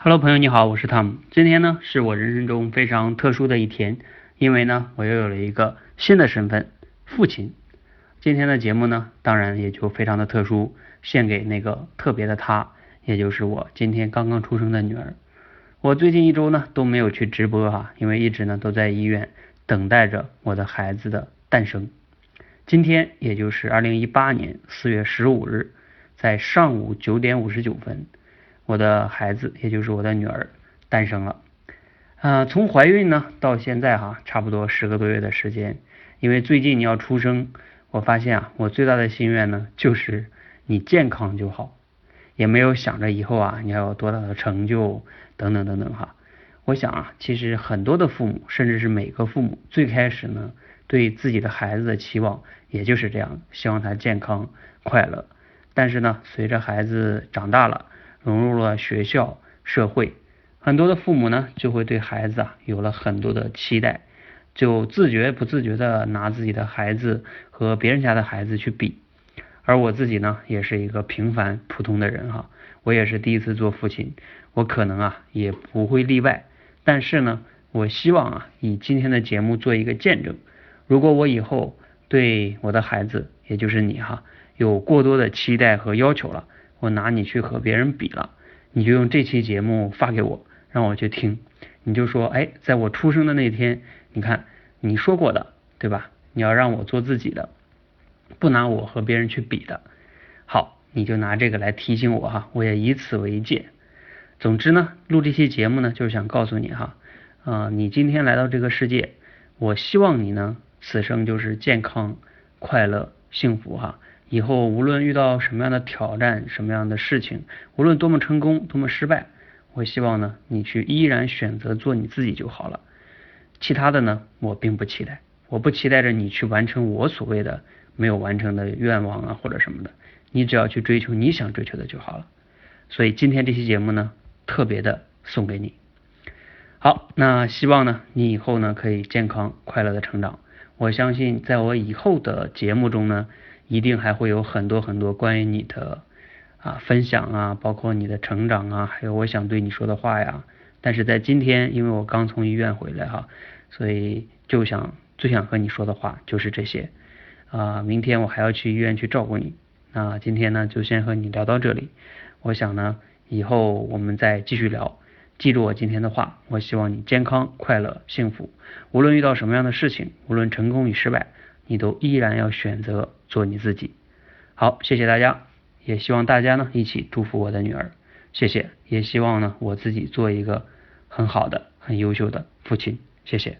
Hello，朋友你好，我是汤姆。今天呢是我人生中非常特殊的一天，因为呢我又有了一个新的身份——父亲。今天的节目呢，当然也就非常的特殊，献给那个特别的他，也就是我今天刚刚出生的女儿。我最近一周呢都没有去直播哈，因为一直呢都在医院等待着我的孩子的诞生。今天也就是二零一八年四月十五日，在上午九点五十九分。我的孩子，也就是我的女儿诞生了。呃，从怀孕呢到现在哈，差不多十个多月的时间。因为最近你要出生，我发现啊，我最大的心愿呢就是你健康就好，也没有想着以后啊你要有多大的成就等等等等哈。我想啊，其实很多的父母，甚至是每个父母，最开始呢对自己的孩子的期望也就是这样，希望他健康快乐。但是呢，随着孩子长大了，融入了学校、社会，很多的父母呢就会对孩子啊有了很多的期待，就自觉不自觉的拿自己的孩子和别人家的孩子去比。而我自己呢也是一个平凡普通的人哈，我也是第一次做父亲，我可能啊也不会例外。但是呢，我希望啊以今天的节目做一个见证，如果我以后对我的孩子，也就是你哈，有过多的期待和要求了。我拿你去和别人比了，你就用这期节目发给我，让我去听。你就说，哎，在我出生的那天，你看你说过的，对吧？你要让我做自己的，不拿我和别人去比的。好，你就拿这个来提醒我哈，我也以此为戒。总之呢，录这期节目呢，就是想告诉你哈，啊，你今天来到这个世界，我希望你呢，此生就是健康、快乐、幸福哈。以后无论遇到什么样的挑战、什么样的事情，无论多么成功、多么失败，我希望呢，你去依然选择做你自己就好了。其他的呢，我并不期待，我不期待着你去完成我所谓的没有完成的愿望啊或者什么的，你只要去追求你想追求的就好了。所以今天这期节目呢，特别的送给你。好，那希望呢，你以后呢可以健康快乐的成长。我相信在我以后的节目中呢。一定还会有很多很多关于你的啊分享啊，包括你的成长啊，还有我想对你说的话呀。但是在今天，因为我刚从医院回来哈，所以就想最想和你说的话就是这些啊。明天我还要去医院去照顾你，那今天呢就先和你聊到这里。我想呢以后我们再继续聊。记住我今天的话，我希望你健康、快乐、幸福。无论遇到什么样的事情，无论成功与失败。你都依然要选择做你自己。好，谢谢大家，也希望大家呢一起祝福我的女儿。谢谢，也希望呢我自己做一个很好的、很优秀的父亲。谢谢。